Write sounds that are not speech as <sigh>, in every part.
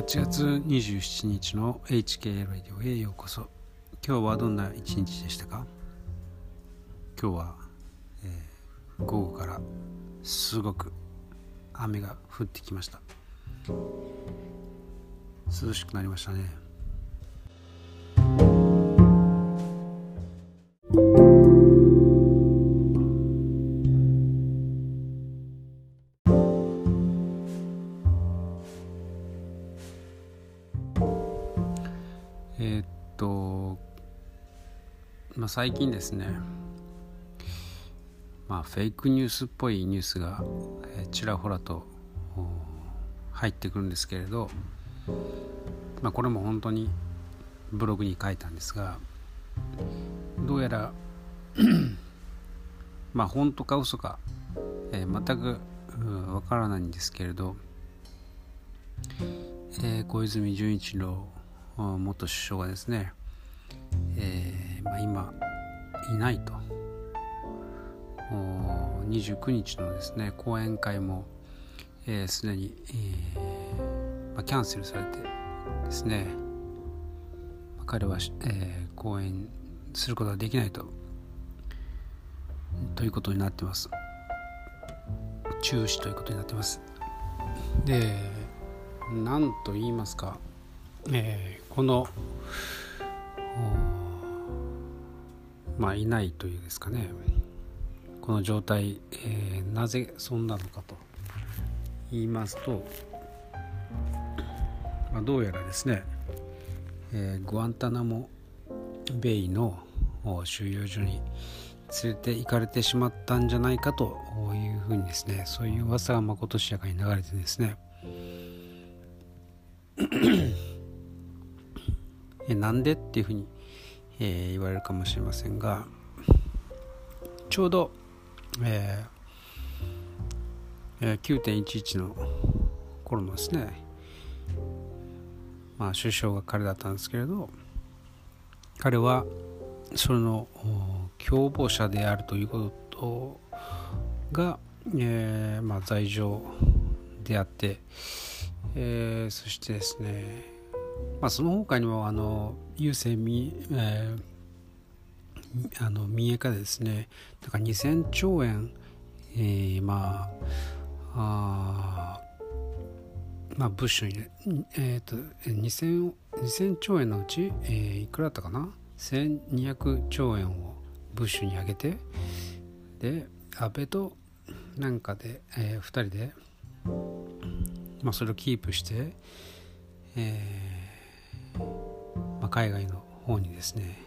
8月27日の HK ラジオへようこそ。今日はどんな一日でしたか？今日は、えー、午後からすごく雨が降ってきました。涼しくなりましたね。えー、っと、まあ、最近ですねまあフェイクニュースっぽいニュースが、ちらほらと入ってくるんですけれど、まあ、これも本当にブログに書いたんですがどうやら <clears throat> まあ本当か嘘か、えー、全くわからないんですけれど、えー、小泉純一郎元首相がですね、えーまあ、今いないと。29日のですね講演会もすで、えー、に、えーまあ、キャンセルされてですね、まあ、彼は、えー、講演することができないと。ということになってます。中止ということになってます。で何と言いますかえー、このまあいないというですかね。この状態、えー、なぜそんなのかと言いますと、まあ、どうやらですね、えー、グアンタナモベイの収容所に連れて行かれてしまったんじゃないかというふうにですねそういう噂がまことしやかに流れてですね。えなんでっていうふうに、えー、言われるかもしれませんがちょうど、えー、9.11の頃のですねまあ首相が彼だったんですけれど彼はその共謀者であるということが、えーまあ、罪状であって、えー、そしてですねまあ、その他にもあの郵政み、えー、あの民営化でですねだから2000兆円、えー、まああまあブッシュにえっ、ー、と 2000, 2000兆円のうち、えー、いくらだったかな？1200兆円をブッシュに上げてで安倍となんかで、えー、2人で、まあ、それをキープして、えーまあ、海外の方にですね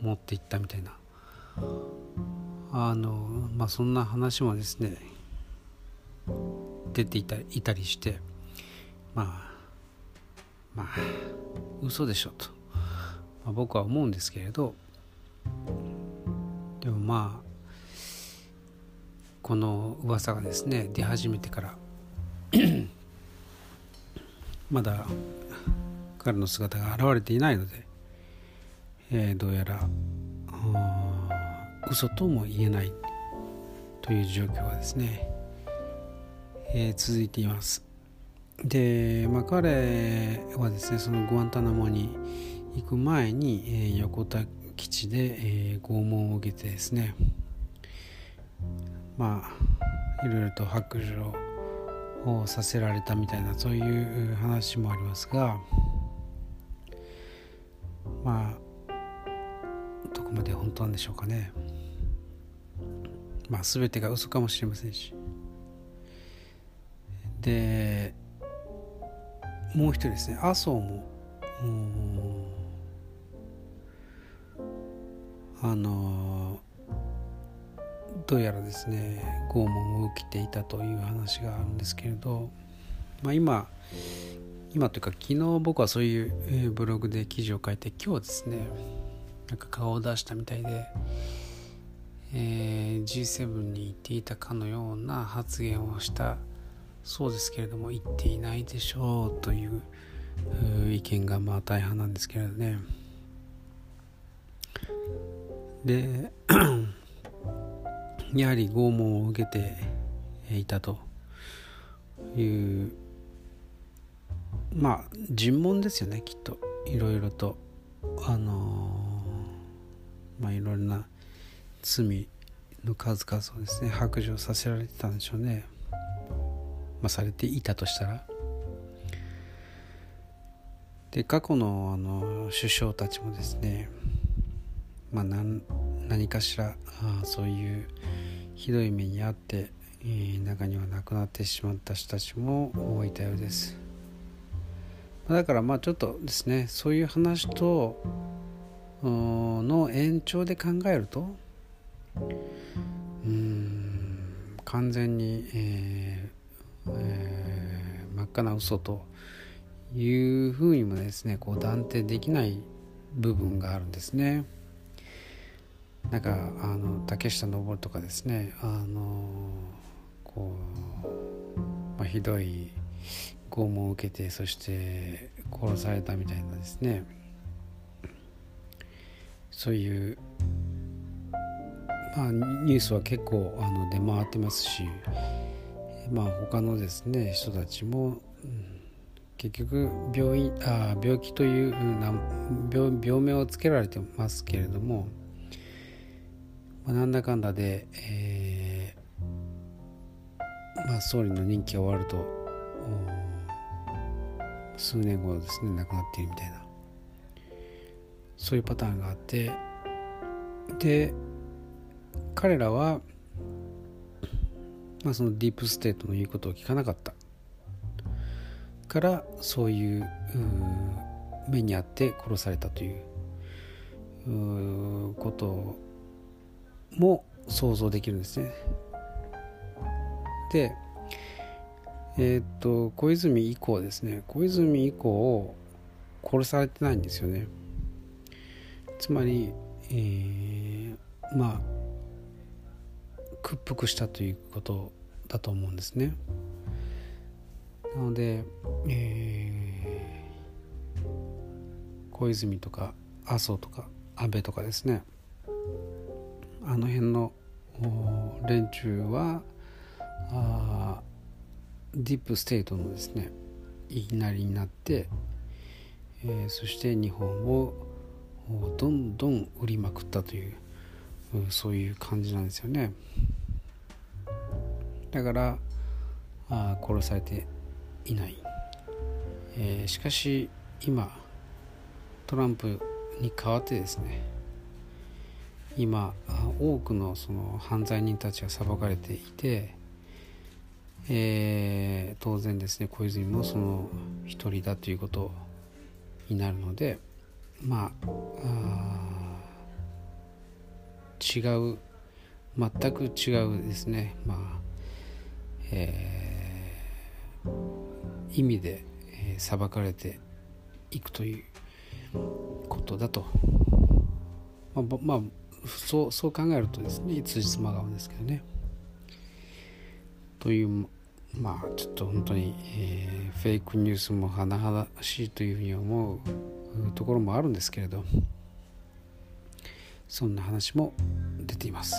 持っていったみたいな。あのまあそんな話もですね出ていたいたりしてまあまあ嘘でしょと、まあ、僕は思うんですけれどでもまあこの噂がですね出始めてから <clears throat> まだ彼の姿が現れていないので、えー、どうやら嘘とも言えないという状況がですね、えー、続いています。で、まあ、彼はですねそのグアンタナモに行く前に、えー、横田基地で、えー、拷問を受けてですねまあいろいろと白状をさせられたみたいなそういう話もありますがまあどこまで本当なんでしょうかね。まあ全てが嘘かもしれませんし。でもう一人ですね。麻生もあのどうやらですね拷問を受けていたという話があるんですけれど、まあ、今今というか昨日僕はそういうブログで記事を書いて今日ですねなんか顔を出したみたいで、えー、G7 に行っていたかのような発言をしたそうですけれども言っていないでしょうという意見がまあ大半なんですけれどね。でやはり拷問を受けていたというまあ尋問ですよねきっと。いろいろと。あのー、まあいろいろな罪の数々をですね白状させられてたんでしょうね。まあされていたとしたら。で過去のあの首相たちもですねまあ何何かしらあそういうひどい目に遭って、えー、中には亡くなってしまった人たちも多いたようです。だからまあちょっとですねそういう話との延長で考えるとうん完全に、えーえー、真っ赤な嘘というふうにもですねこう断定できない部分があるんですね。なんかあの竹下登とかですねあのこう、まあ、ひどい拷問を受けてそして殺されたみたいなですね。そういう、まあ、ニュースは結構あの出回ってますし、まあ、他のですね人たちも、うん結局病院あ病気という病病名をつけられてますけれども、まあ、なんだかんだで、えーまあ、総理の任期が終わると数年後ですね亡くなっているみたいな。そういうパターンがあって。で彼らは、まあ、そのディープステートの言うことを聞かなかった。からそういう目にあって殺されたということも想像できるんですね。でえー、っと小泉以降ですね小泉以降殺されてないんですよね。つまり、えー、まあ屈服したということだと思うんですね。なので、えー、小泉とか麻生とか安倍とかですねあの辺の連中はああディープステートのですね言いなりになって、えー、そして日本をどんどん売りまくったというそういう感じなんですよね。だからあ殺されていない、えー、しかし今トランプに代わってですね今多くのその犯罪人たちが裁かれていて、えー、当然ですね小泉もその一人だということになるのでまあ違う全く違うですね。まあえー意味で、えー、裁かれていくということだと、まあ、まあ、そうそう考えるとですねつじつまが合うんですけどね。というまあちょっと本当に、えー、フェイクニュースも甚だしいというふうに思うところもあるんですけれどそんな話も出ています。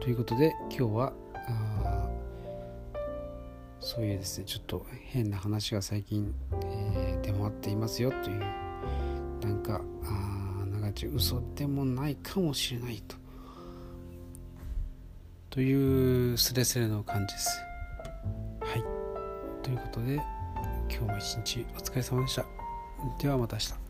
ということで今日はそういうですねちょっと変な話が最近、えー、出回っていますよというなんかあ長ち嘘でもないかもしれないとというスレスレの感じです。はい。ということで今日も一日お疲れ様でした。ではまた明日。